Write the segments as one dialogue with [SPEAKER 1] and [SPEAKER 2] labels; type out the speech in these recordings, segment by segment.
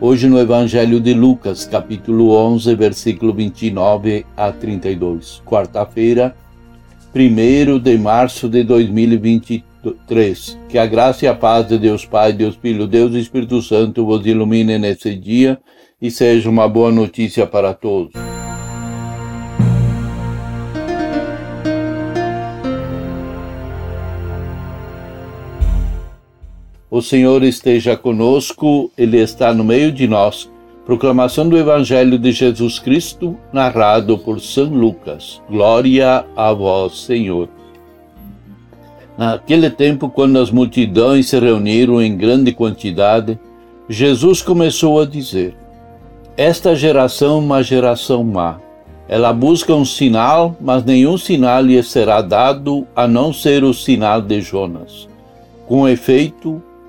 [SPEAKER 1] Hoje no Evangelho de Lucas, capítulo 11, versículo 29 a 32. Quarta-feira, 1 de março de 2023. Que a graça e a paz de Deus Pai, Deus Filho, Deus Espírito Santo vos ilumine nesse dia e seja uma boa notícia para todos. O Senhor esteja conosco, Ele está no meio de nós. Proclamação do Evangelho de Jesus Cristo, narrado por São Lucas. Glória a vós, Senhor. Naquele tempo, quando as multidões se reuniram em grande quantidade, Jesus começou a dizer: Esta geração é uma geração má. Ela busca um sinal, mas nenhum sinal lhe será dado a não ser o sinal de Jonas. Com efeito,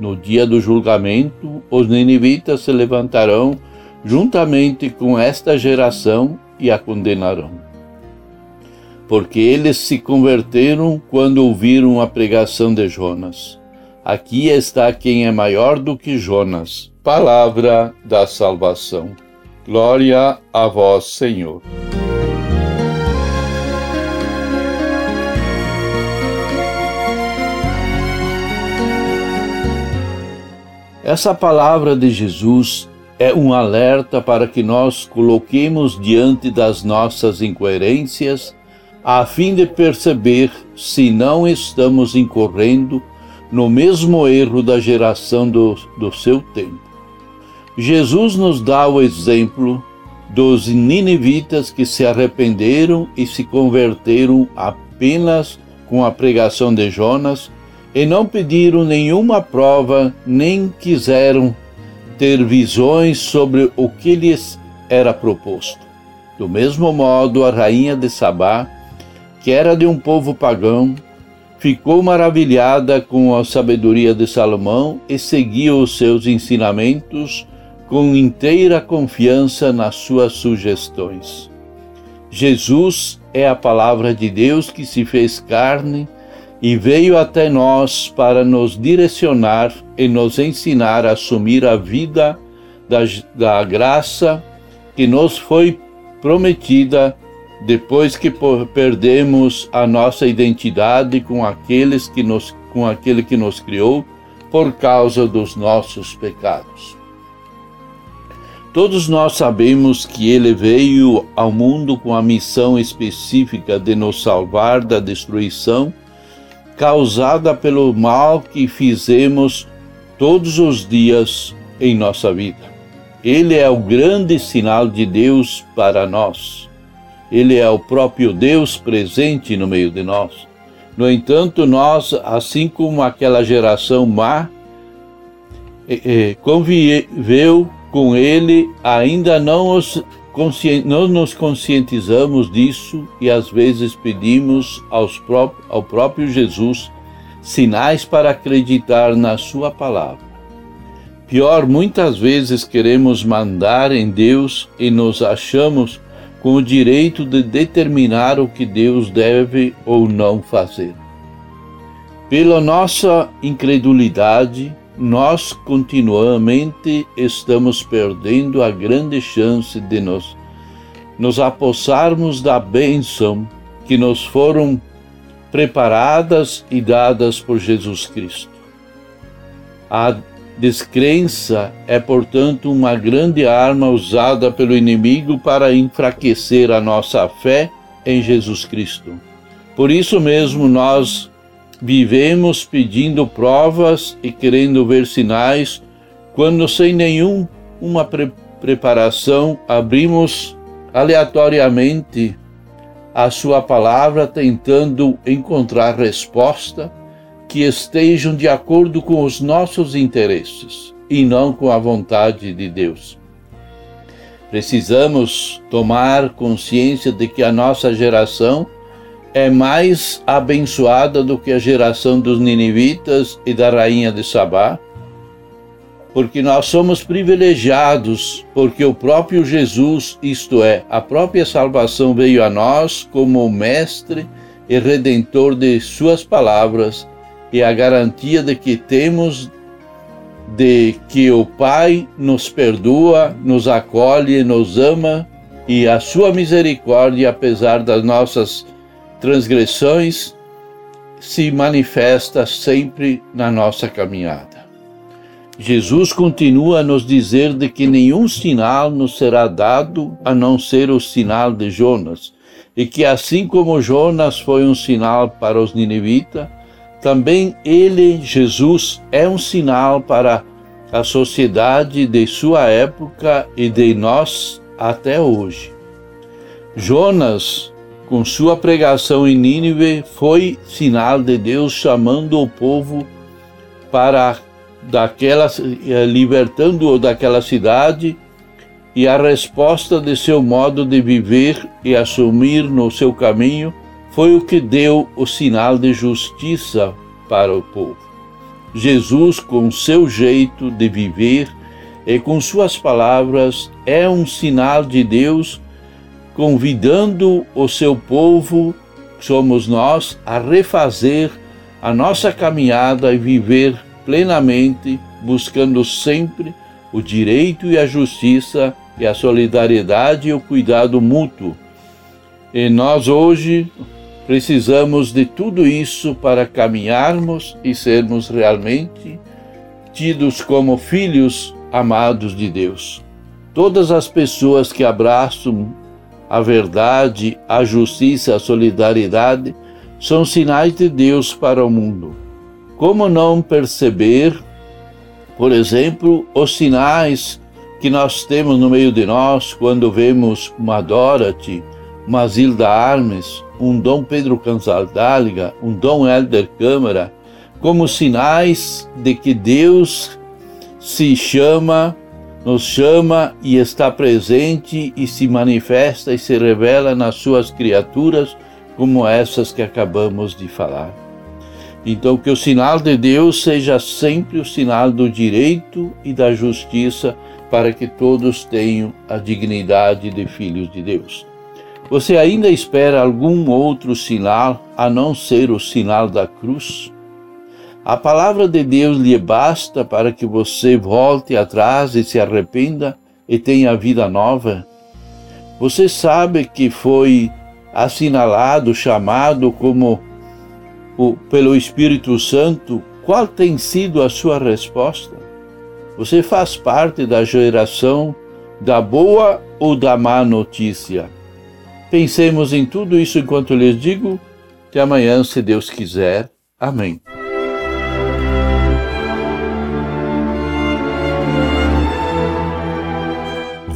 [SPEAKER 1] no dia do julgamento, os ninivitas se levantarão juntamente com esta geração e a condenarão. Porque eles se converteram quando ouviram a pregação de Jonas. Aqui está quem é maior do que Jonas. Palavra da salvação. Glória a vós, Senhor. Essa palavra de Jesus é um alerta para que nós coloquemos diante das nossas incoerências, a fim de perceber se não estamos incorrendo no mesmo erro da geração do, do seu tempo. Jesus nos dá o exemplo dos ninivitas que se arrependeram e se converteram apenas com a pregação de Jonas e não pediram nenhuma prova, nem quiseram ter visões sobre o que lhes era proposto. Do mesmo modo, a rainha de Sabá, que era de um povo pagão, ficou maravilhada com a sabedoria de Salomão e seguiu os seus ensinamentos com inteira confiança nas suas sugestões. Jesus é a palavra de Deus que se fez carne e veio até nós para nos direcionar e nos ensinar a assumir a vida da, da graça que nos foi prometida depois que perdemos a nossa identidade com aqueles que nos com aquele que nos criou por causa dos nossos pecados. Todos nós sabemos que ele veio ao mundo com a missão específica de nos salvar da destruição causada pelo mal que fizemos todos os dias em nossa vida. Ele é o grande sinal de Deus para nós. Ele é o próprio Deus presente no meio de nós. No entanto, nós, assim como aquela geração má, conviveu com ele, ainda não os nós nos conscientizamos disso e às vezes pedimos aos ao próprio Jesus sinais para acreditar na Sua palavra. Pior, muitas vezes queremos mandar em Deus e nos achamos com o direito de determinar o que Deus deve ou não fazer. Pela nossa incredulidade, nós continuamente estamos perdendo a grande chance de nos, nos apossarmos da bênção que nos foram preparadas e dadas por Jesus Cristo. A descrença é, portanto, uma grande arma usada pelo inimigo para enfraquecer a nossa fé em Jesus Cristo. Por isso mesmo, nós vivemos pedindo provas e querendo ver sinais, quando sem nenhuma pre preparação abrimos aleatoriamente a Sua palavra, tentando encontrar resposta que estejam de acordo com os nossos interesses e não com a vontade de Deus. Precisamos tomar consciência de que a nossa geração é mais abençoada do que a geração dos ninivitas e da rainha de Sabá, porque nós somos privilegiados, porque o próprio Jesus, isto é, a própria salvação veio a nós como o mestre e redentor de suas palavras e a garantia de que temos de que o Pai nos perdoa, nos acolhe, nos ama e a sua misericórdia, apesar das nossas transgressões, se manifesta sempre na nossa caminhada. Jesus continua a nos dizer de que nenhum sinal nos será dado a não ser o sinal de Jonas, e que assim como Jonas foi um sinal para os ninivitas, também ele, Jesus, é um sinal para a sociedade de sua época e de nós até hoje. Jonas, com sua pregação em Nínive, foi sinal de Deus chamando o povo para daquela eh, libertando-o daquela cidade e a resposta de seu modo de viver e assumir no seu caminho foi o que deu o sinal de justiça para o povo. Jesus, com seu jeito de viver e com suas palavras, é um sinal de Deus convidando o seu povo, somos nós, a refazer a nossa caminhada e viver plenamente, buscando sempre o direito e a justiça e a solidariedade e o cuidado mútuo. E nós hoje Precisamos de tudo isso para caminharmos e sermos realmente tidos como filhos amados de Deus. Todas as pessoas que abraçam a verdade, a justiça, a solidariedade são sinais de Deus para o mundo. Como não perceber, por exemplo, os sinais que nós temos no meio de nós quando vemos uma Dorothy, uma Zilda Armes, um Dom Pedro Cansaldáliga, um Dom Helder Câmara, como sinais de que Deus se chama, nos chama e está presente e se manifesta e se revela nas suas criaturas, como essas que acabamos de falar. Então, que o sinal de Deus seja sempre o sinal do direito e da justiça, para que todos tenham a dignidade de filhos de Deus. Você ainda espera algum outro sinal a não ser o sinal da cruz? A palavra de Deus lhe basta para que você volte atrás e se arrependa e tenha vida nova? Você sabe que foi assinalado, chamado como o, pelo Espírito Santo? Qual tem sido a sua resposta? Você faz parte da geração da boa ou da má notícia? Pensemos em tudo isso enquanto lhes digo. Até amanhã, se Deus quiser. Amém.